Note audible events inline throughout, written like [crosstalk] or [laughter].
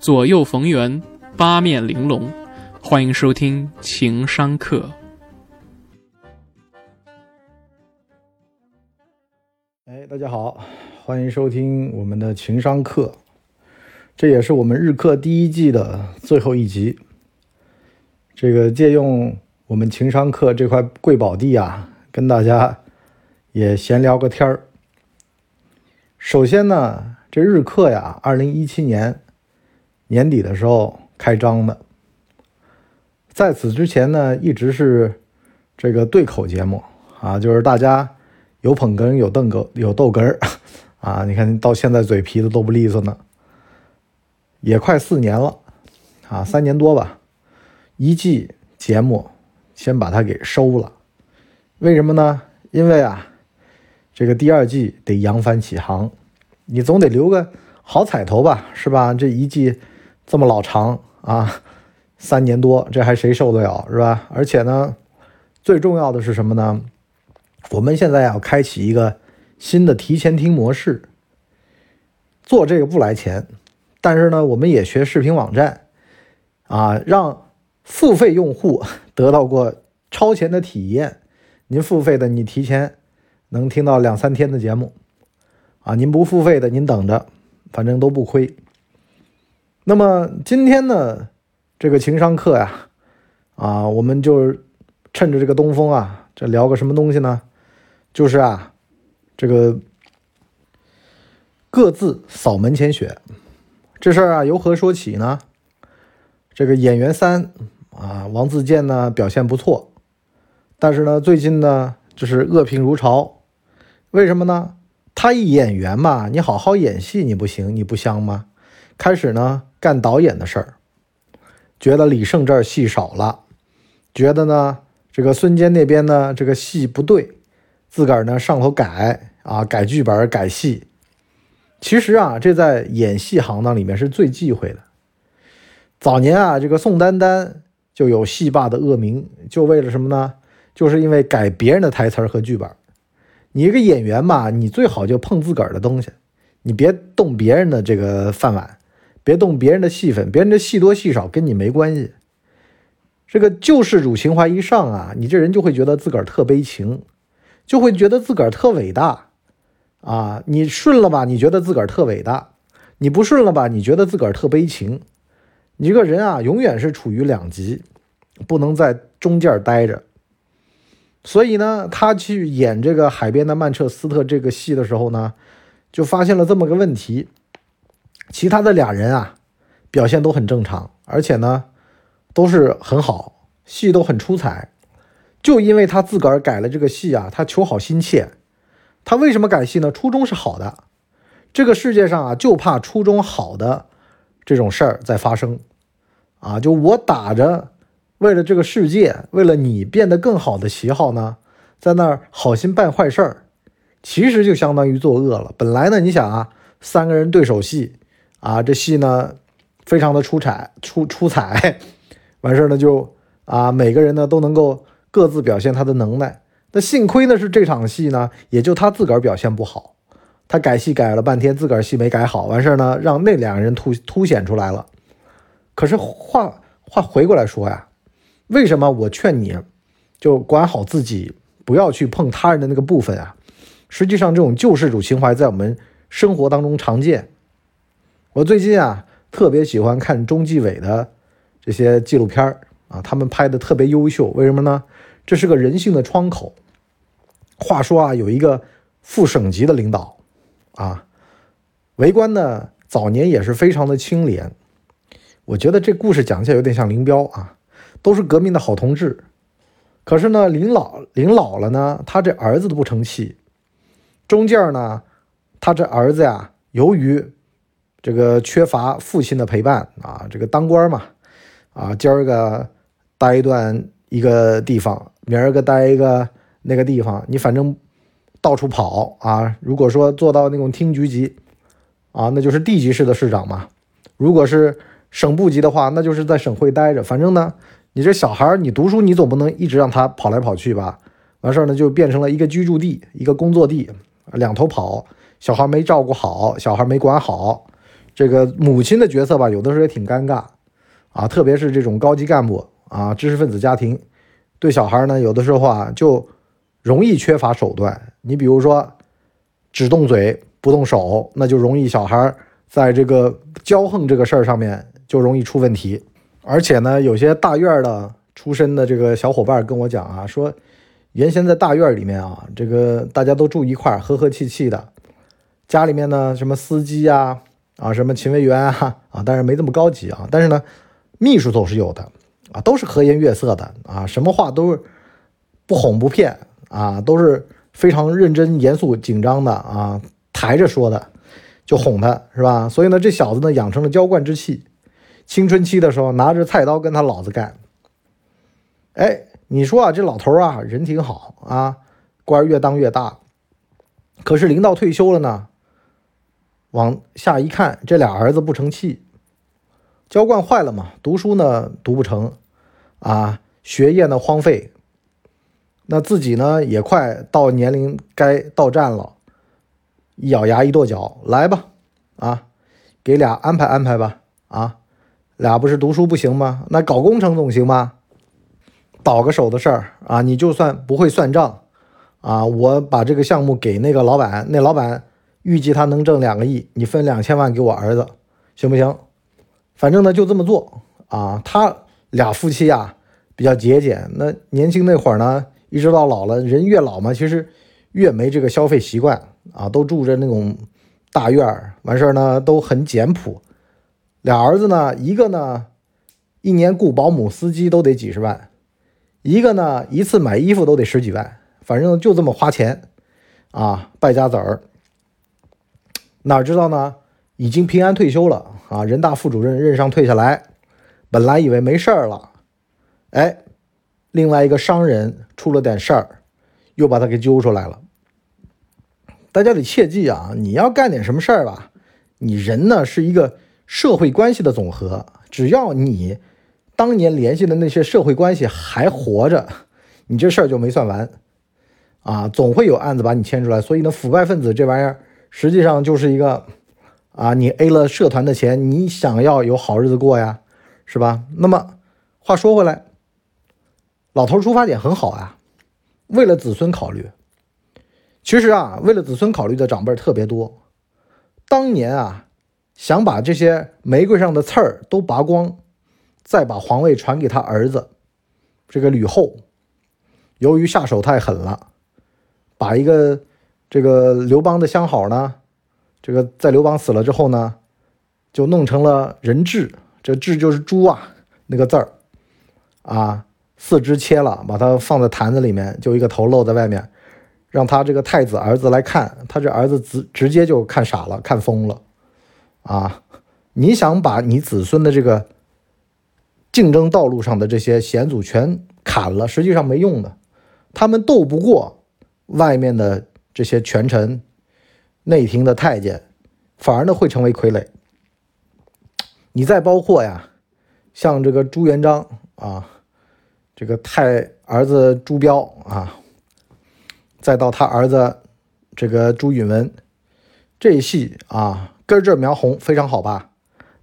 左右逢源，八面玲珑。欢迎收听情商课。哎，大家好，欢迎收听我们的情商课，这也是我们日课第一季的最后一集。这个借用我们情商课这块贵宝地啊，跟大家也闲聊个天儿。首先呢，这日课呀，二零一七年。年底的时候开张的，在此之前呢，一直是这个对口节目啊，就是大家有捧哏有逗哏有逗哏儿 [laughs] 啊，你看到现在嘴皮子都不利索呢，也快四年了啊，三年多吧，一季节目先把它给收了，为什么呢？因为啊，这个第二季得扬帆起航，你总得留个好彩头吧，是吧？这一季。这么老长啊，三年多，这还谁受得了是吧？而且呢，最重要的是什么呢？我们现在要开启一个新的提前听模式，做这个不来钱，但是呢，我们也学视频网站啊，让付费用户 [laughs] 得到过超前的体验。您付费的，你提前能听到两三天的节目啊；您不付费的，您等着，反正都不亏。那么今天呢，这个情商课呀，啊，我们就趁着这个东风啊，这聊个什么东西呢？就是啊，这个各自扫门前雪这事儿啊，由何说起呢？这个演员三啊，王自健呢表现不错，但是呢，最近呢就是恶评如潮。为什么呢？他一演员嘛，你好好演戏你不行，你不香吗？开始呢。干导演的事儿，觉得李胜这儿戏少了，觉得呢这个孙坚那边呢这个戏不对，自个儿呢上头改啊改剧本改戏。其实啊这在演戏行当里面是最忌讳的。早年啊这个宋丹丹就有戏霸的恶名，就为了什么呢？就是因为改别人的台词和剧本。你一个演员嘛，你最好就碰自个儿的东西，你别动别人的这个饭碗。别动别人的戏份，别人的戏多戏少跟你没关系。这个救世主情怀一上啊，你这人就会觉得自个儿特悲情，就会觉得自个儿特伟大啊。你顺了吧，你觉得自个儿特伟大；你不顺了吧，你觉得自个儿特悲情。你这个人啊，永远是处于两极，不能在中间待着。所以呢，他去演这个海边的曼彻斯特这个戏的时候呢，就发现了这么个问题。其他的俩人啊，表现都很正常，而且呢，都是很好，戏都很出彩。就因为他自个儿改了这个戏啊，他求好心切。他为什么改戏呢？初衷是好的。这个世界上啊，就怕初衷好的这种事儿在发生啊。就我打着为了这个世界，为了你变得更好的旗号呢，在那儿好心办坏事儿，其实就相当于作恶了。本来呢，你想啊，三个人对手戏。啊，这戏呢，非常的出彩，出出彩，完事儿呢就啊，每个人呢都能够各自表现他的能耐。那幸亏呢是这场戏呢，也就他自个儿表现不好，他改戏改了半天，自个儿戏没改好，完事儿呢让那两个人凸凸显出来了。可是话话回过来说呀，为什么我劝你就管好自己，不要去碰他人的那个部分啊？实际上，这种救世主情怀在我们生活当中常见。我最近啊，特别喜欢看中纪委的这些纪录片啊，他们拍的特别优秀。为什么呢？这是个人性的窗口。话说啊，有一个副省级的领导啊，为官呢早年也是非常的清廉。我觉得这故事讲起来有点像林彪啊，都是革命的好同志。可是呢，临老临老了呢，他这儿子都不成器。中间呢，他这儿子呀，由于这个缺乏父亲的陪伴啊，这个当官嘛，啊，今儿个待一段一个地方，明儿个待一个那个地方，你反正到处跑啊。如果说做到那种厅局级啊，那就是地级市的市长嘛。如果是省部级的话，那就是在省会待着。反正呢，你这小孩你读书你总不能一直让他跑来跑去吧？完事儿呢，就变成了一个居住地，一个工作地，两头跑。小孩没照顾好，小孩没管好。这个母亲的角色吧，有的时候也挺尴尬啊，特别是这种高级干部啊、知识分子家庭，对小孩呢，有的时候啊就容易缺乏手段。你比如说，只动嘴不动手，那就容易小孩在这个骄横这个事儿上面就容易出问题。而且呢，有些大院的出身的这个小伙伴跟我讲啊，说原先在大院里面啊，这个大家都住一块，和和气气的。家里面呢，什么司机呀、啊，什么勤卫员啊，[laughs] 啊，但是没这么高级啊，但是呢，秘书总是有的啊，都是和颜悦色的啊，什么话都是不哄不骗啊，都是非常认真、严肃、紧张的啊，抬着说的，就哄他是吧？所以呢，这小子呢养成了娇惯之气，青春期的时候拿着菜刀跟他老子干。哎，你说啊，这老头啊人挺好啊，官越当越大，可是临到退休了呢。往下一看，这俩儿子不成器，娇惯坏了嘛，读书呢读不成，啊，学业呢荒废，那自己呢也快到年龄该到站了，一咬牙一跺脚，来吧，啊，给俩安排安排吧，啊，俩不是读书不行吗？那搞工程总行吧？倒个手的事儿啊，你就算不会算账，啊，我把这个项目给那个老板，那老板。预计他能挣两个亿，你分两千万给我儿子，行不行？反正呢就这么做啊。他俩夫妻啊比较节俭，那年轻那会儿呢，一直到老了，人越老嘛，其实越没这个消费习惯啊，都住着那种大院儿，完事儿呢都很简朴。俩儿子呢，一个呢一年雇保姆、司机都得几十万，一个呢一次买衣服都得十几万，反正就这么花钱啊，败家子儿。哪知道呢？已经平安退休了啊！人大副主任任上退下来，本来以为没事儿了，哎，另外一个商人出了点事儿，又把他给揪出来了。大家得切记啊！你要干点什么事儿吧，你人呢是一个社会关系的总和，只要你当年联系的那些社会关系还活着，你这事儿就没算完啊！总会有案子把你牵出来。所以呢，腐败分子这玩意儿。实际上就是一个，啊，你 A 了社团的钱，你想要有好日子过呀，是吧？那么话说回来，老头出发点很好啊，为了子孙考虑。其实啊，为了子孙考虑的长辈特别多。当年啊，想把这些玫瑰上的刺儿都拔光，再把皇位传给他儿子这个吕后。由于下手太狠了，把一个。这个刘邦的相好呢，这个在刘邦死了之后呢，就弄成了人彘，这彘就是猪啊那个字儿，啊，四肢切了，把它放在坛子里面，就一个头露在外面，让他这个太子儿子来看，他这儿子直直接就看傻了，看疯了，啊，你想把你子孙的这个竞争道路上的这些险阻全砍了，实际上没用的，他们斗不过外面的。这些权臣、内廷的太监，反而呢会成为傀儡。你再包括呀，像这个朱元璋啊，这个太儿子朱标啊，再到他儿子这个朱允文，这一系啊根正苗红，非常好吧？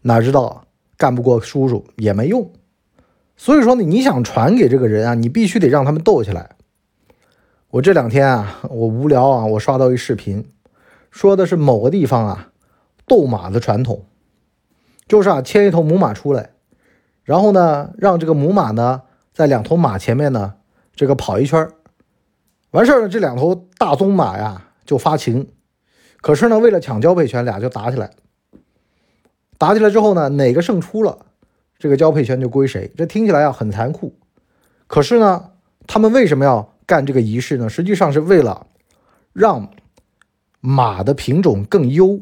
哪知道干不过叔叔也没用。所以说呢，你想传给这个人啊，你必须得让他们斗起来。我这两天啊，我无聊啊，我刷到一视频，说的是某个地方啊，斗马的传统，就是啊，牵一头母马出来，然后呢，让这个母马呢，在两头马前面呢，这个跑一圈完事儿呢，这两头大宗马呀就发情，可是呢，为了抢交配权，俩就打起来，打起来之后呢，哪个胜出了，这个交配权就归谁。这听起来啊很残酷，可是呢，他们为什么要？干这个仪式呢，实际上是为了让马的品种更优。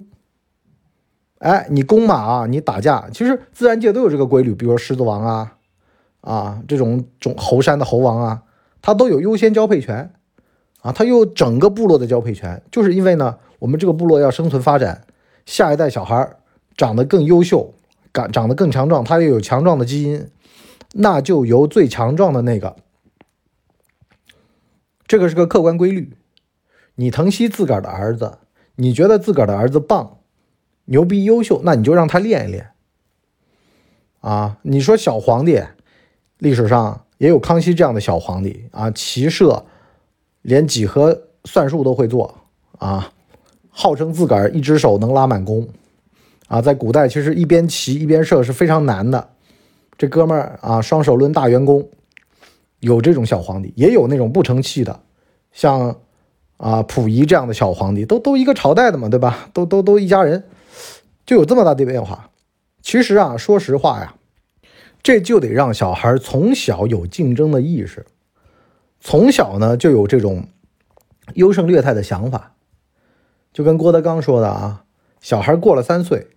哎，你公马啊，你打架，其实自然界都有这个规律，比如说狮子王啊，啊这种种猴山的猴王啊，它都有优先交配权啊，它有整个部落的交配权，就是因为呢，我们这个部落要生存发展，下一代小孩长得更优秀，长长得更强壮，它又有强壮的基因，那就由最强壮的那个。这个是个客观规律，你疼惜自个儿的儿子，你觉得自个儿的儿子棒，牛逼优秀，那你就让他练一练。啊，你说小皇帝，历史上也有康熙这样的小皇帝啊，骑射连几何算术都会做啊，号称自个儿一只手能拉满弓啊，在古代其实一边骑一边射是非常难的。这哥们儿啊，双手抡大圆弓，有这种小皇帝，也有那种不成器的，像啊溥仪这样的小皇帝，都都一个朝代的嘛，对吧？都都都一家人，就有这么大的变化。其实啊，说实话呀，这就得让小孩从小有竞争的意识，从小呢就有这种优胜劣汰的想法。就跟郭德纲说的啊，小孩过了三岁，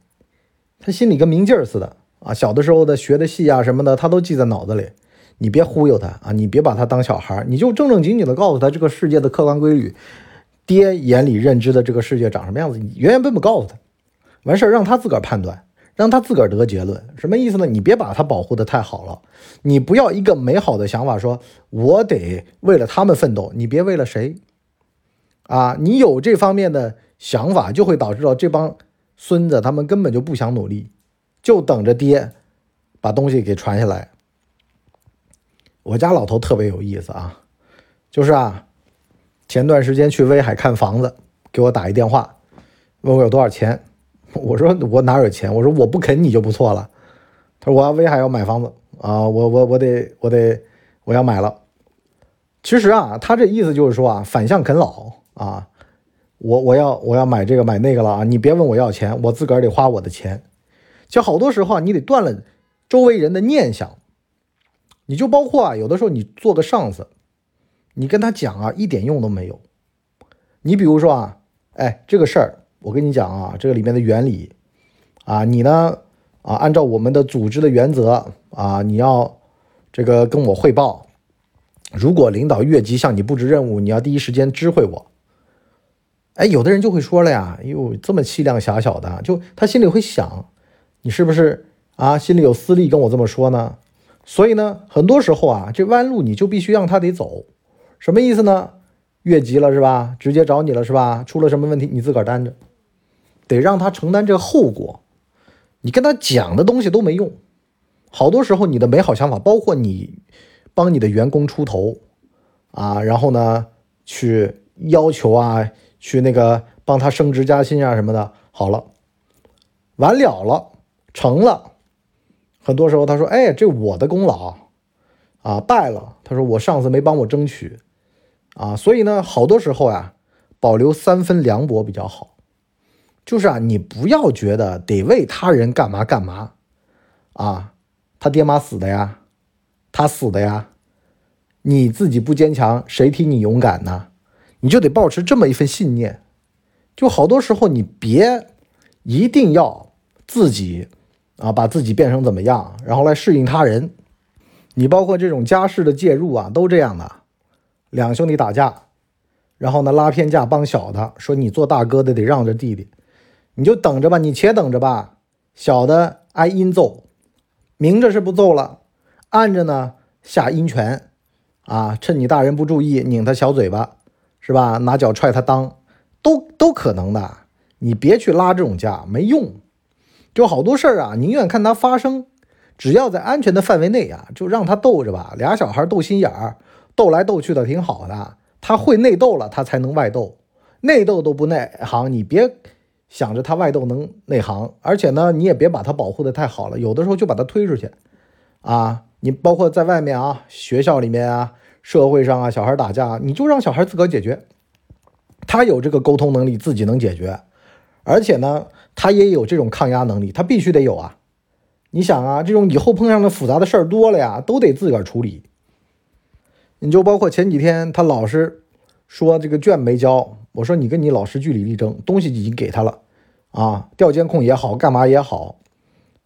他心里跟明镜似的啊，小的时候的学的戏啊什么的，他都记在脑子里。你别忽悠他啊，你别把他当小孩，你就正正经经的告诉他这个世界的客观规律，爹眼里认知的这个世界长什么样子，你原原本本告诉他，完事儿让他自个儿判断。让他自个儿得结论，什么意思呢？你别把他保护的太好了，你不要一个美好的想法，说我得为了他们奋斗，你别为了谁啊？你有这方面的想法，就会导致到这帮孙子他们根本就不想努力，就等着爹把东西给传下来。我家老头特别有意思啊，就是啊，前段时间去威海看房子，给我打一电话，问我有多少钱。我说我哪有钱？我说我不肯你就不错了。他说我要威海要买房子啊，我我我得我得我要买了。其实啊，他这意思就是说啊，反向啃老啊，我我要我要买这个买那个了啊，你别问我要钱，我自个儿得花我的钱。就好多时候啊，你得断了周围人的念想。你就包括啊，有的时候你做个上司，你跟他讲啊，一点用都没有。你比如说啊，哎，这个事儿。我跟你讲啊，这个里面的原理啊，你呢啊，按照我们的组织的原则啊，你要这个跟我汇报。如果领导越级向你布置任务，你要第一时间知会我。哎，有的人就会说了呀，哟，这么气量狭小的，就他心里会想，你是不是啊，心里有私利跟我这么说呢？所以呢，很多时候啊，这弯路你就必须让他得走，什么意思呢？越级了是吧？直接找你了是吧？出了什么问题，你自个儿担着。得让他承担这个后果，你跟他讲的东西都没用。好多时候，你的美好想法，包括你帮你的员工出头啊，然后呢，去要求啊，去那个帮他升职加薪啊什么的，好了，完了了，成了。很多时候他说：“哎，这我的功劳啊，败了。”他说：“我上司没帮我争取啊。”所以呢，好多时候呀，保留三分凉薄比较好。就是啊，你不要觉得得为他人干嘛干嘛，啊，他爹妈死的呀，他死的呀，你自己不坚强，谁替你勇敢呢？你就得保持这么一份信念。就好多时候，你别一定要自己啊，把自己变成怎么样，然后来适应他人。你包括这种家事的介入啊，都这样的。两兄弟打架，然后呢拉偏架帮小的，说你做大哥的得让着弟弟。你就等着吧，你且等着吧。小的挨阴揍，明着是不揍了，暗着呢下阴拳，啊，趁你大人不注意拧他小嘴巴，是吧？拿脚踹他裆，都都可能的。你别去拉这种架，没用。就好多事儿啊，宁愿看它发生，只要在安全的范围内啊，就让他斗着吧。俩小孩斗心眼儿，斗来斗去的挺好的。他会内斗了，他才能外斗。内斗都不内行，你别。想着他外斗能内行，而且呢，你也别把他保护的太好了，有的时候就把他推出去，啊，你包括在外面啊，学校里面啊，社会上啊，小孩打架，你就让小孩自个解决，他有这个沟通能力，自己能解决，而且呢，他也有这种抗压能力，他必须得有啊。你想啊，这种以后碰上的复杂的事儿多了呀，都得自个儿处理。你就包括前几天他老师说这个卷没交。我说你跟你老师据理力争，东西已经给他了，啊，调监控也好，干嘛也好，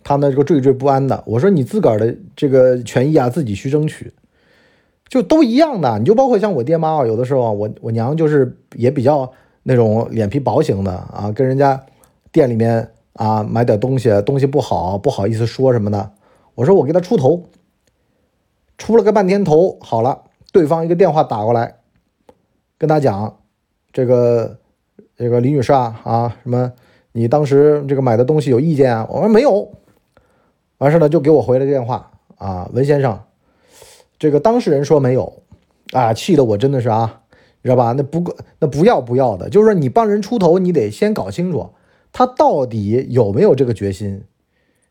他呢这个惴惴不安的。我说你自个儿的这个权益啊，自己去争取，就都一样的。你就包括像我爹妈啊，有的时候我我娘就是也比较那种脸皮薄型的啊，跟人家店里面啊买点东西，东西不好不好意思说什么的。我说我给他出头，出了个半天头，好了，对方一个电话打过来，跟他讲。这个这个李女士啊啊，什么你当时这个买的东西有意见啊？我说没有。完事呢，就给我回了个电话啊，文先生，这个当事人说没有，啊，气得我真的是啊，你知道吧？那不那不要不要的，就是说你帮人出头，你得先搞清楚他到底有没有这个决心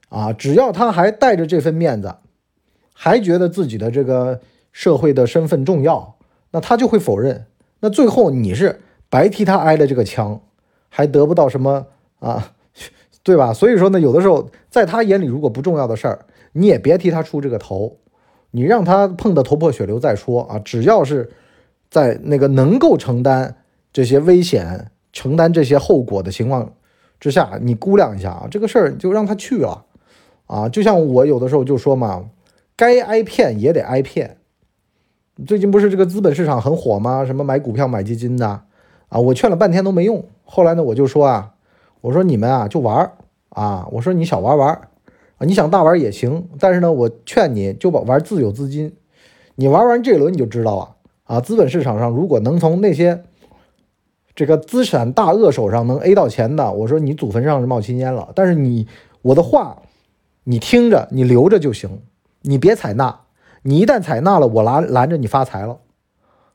啊。只要他还带着这份面子，还觉得自己的这个社会的身份重要，那他就会否认。那最后你是白替他挨了这个枪，还得不到什么啊？[laughs] 对吧？所以说呢，有的时候在他眼里，如果不重要的事儿，你也别替他出这个头，你让他碰得头破血流再说啊。只要是在那个能够承担这些危险、承担这些后果的情况之下，你估量一下啊，这个事儿就让他去了啊。就像我有的时候就说嘛，该挨骗也得挨骗。最近不是这个资本市场很火吗？什么买股票、买基金的啊？我劝了半天都没用。后来呢，我就说啊。我说你们啊就玩儿啊，我说你小玩玩啊，你想大玩也行，但是呢，我劝你就把玩自有资金，你玩完这轮你就知道了啊。资本市场上如果能从那些这个资产大鳄手上能 A 到钱的，我说你祖坟上是冒青烟了。但是你我的话你听着，你留着就行，你别采纳。你一旦采纳了，我拦拦着你发财了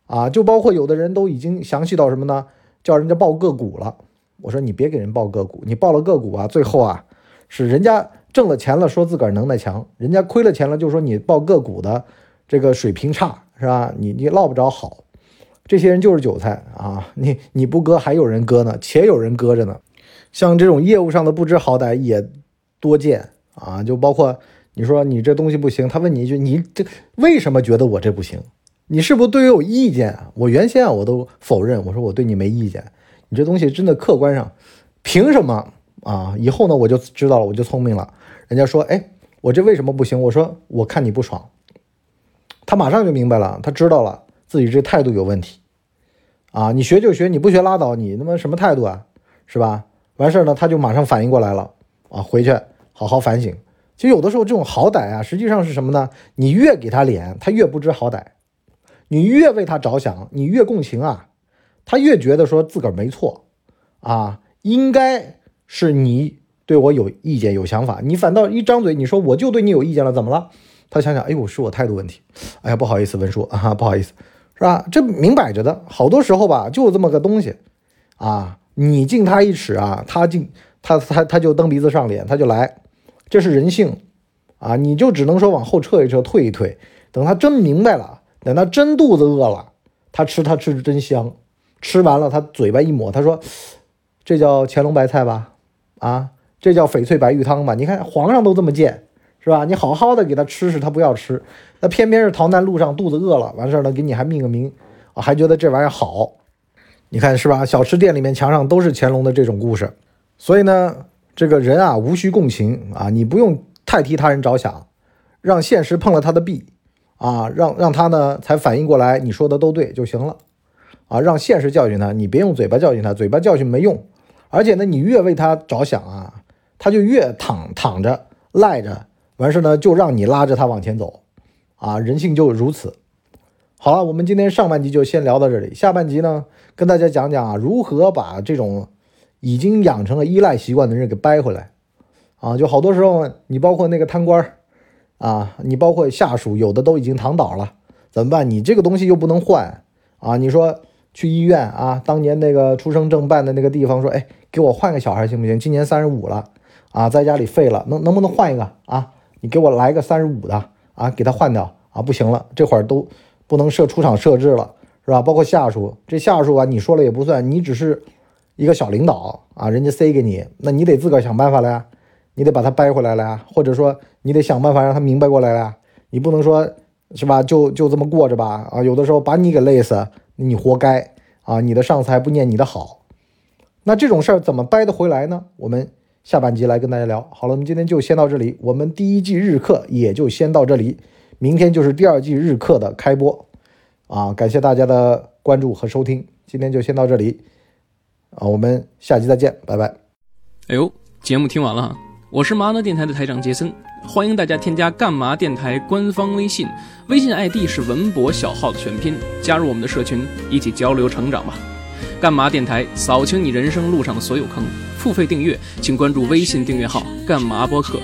啊！就包括有的人都已经详细到什么呢？叫人家报个股了。我说你别给人报个股，你报了个股啊，最后啊是人家挣了钱了，说自个儿能耐强；人家亏了钱了，就说你报个股的这个水平差，是吧？你你落不着好。这些人就是韭菜啊！你你不割，还有人割呢，且有人割着呢。像这种业务上的不知好歹也多见啊，就包括你说你这东西不行，他问你一句，你这为什么觉得我这不行？你是不是对我有意见？我原先啊我都否认，我说我对你没意见。你这东西真的客观上，凭什么啊？以后呢我就知道了，我就聪明了。人家说，哎，我这为什么不行？我说，我看你不爽。他马上就明白了，他知道了自己这态度有问题啊！你学就学，你不学拉倒。你他妈什么态度啊？是吧？完事儿呢，他就马上反应过来了啊！回去好好反省。其实有的时候这种好歹啊，实际上是什么呢？你越给他脸，他越不知好歹；你越为他着想，你越共情啊。他越觉得说自个儿没错，啊，应该是你对我有意见、有想法，你反倒一张嘴，你说我就对你有意见了，怎么了？他想想，哎呦，是我态度问题，哎呀，不好意思，文叔啊，不好意思，是吧？这明摆着的，好多时候吧，就这么个东西，啊，你敬他一尺啊，他敬他他他就蹬鼻子上脸，他就来，这是人性，啊，你就只能说往后撤一撤，退一退，等他真明白了，等他真肚子饿了，他吃他吃的真香。吃完了，他嘴巴一抹，他说：“这叫乾隆白菜吧？啊，这叫翡翠白玉汤吧？你看皇上都这么贱，是吧？你好好的给他吃吃，他不要吃，那偏偏是逃难路上肚子饿了，完事儿了给你还命个名，还觉得这玩意儿好，你看是吧？小吃店里面墙上都是乾隆的这种故事，所以呢，这个人啊，无需共情啊，你不用太替他人着想，让现实碰了他的壁啊，让让他呢才反应过来，你说的都对就行了。”啊，让现实教训他，你别用嘴巴教训他，嘴巴教训没用。而且呢，你越为他着想啊，他就越躺躺着赖着，完事呢就让你拉着他往前走。啊，人性就如此。好了，我们今天上半集就先聊到这里，下半集呢跟大家讲讲啊，如何把这种已经养成了依赖习惯的人给掰回来。啊，就好多时候你包括那个贪官啊，你包括下属，有的都已经躺倒了，怎么办？你这个东西又不能换啊，你说。去医院啊，当年那个出生证办的那个地方说，哎，给我换个小孩行不行？今年三十五了啊，在家里废了，能能不能换一个啊？你给我来个三十五的啊，给他换掉啊，不行了，这会儿都不能设出厂设置了，是吧？包括下属，这下属啊，你说了也不算，你只是一个小领导啊，人家塞给你，那你得自个儿想办法了呀，你得把他掰回来了呀，或者说你得想办法让他明白过来了呀，你不能说是吧？就就这么过着吧啊，有的时候把你给累死。你活该啊！你的上司还不念你的好，那这种事儿怎么掰得回来呢？我们下半集来跟大家聊。好了，我们今天就先到这里，我们第一季日课也就先到这里，明天就是第二季日课的开播啊！感谢大家的关注和收听，今天就先到这里啊！我们下期再见，拜拜。哎呦，节目听完了，我是麻辣电台的台长杰森。欢迎大家添加干嘛电台官方微信，微信 ID 是文博小号的全拼，加入我们的社群，一起交流成长吧。干嘛电台扫清你人生路上的所有坑。付费订阅，请关注微信订阅号“干嘛播客”。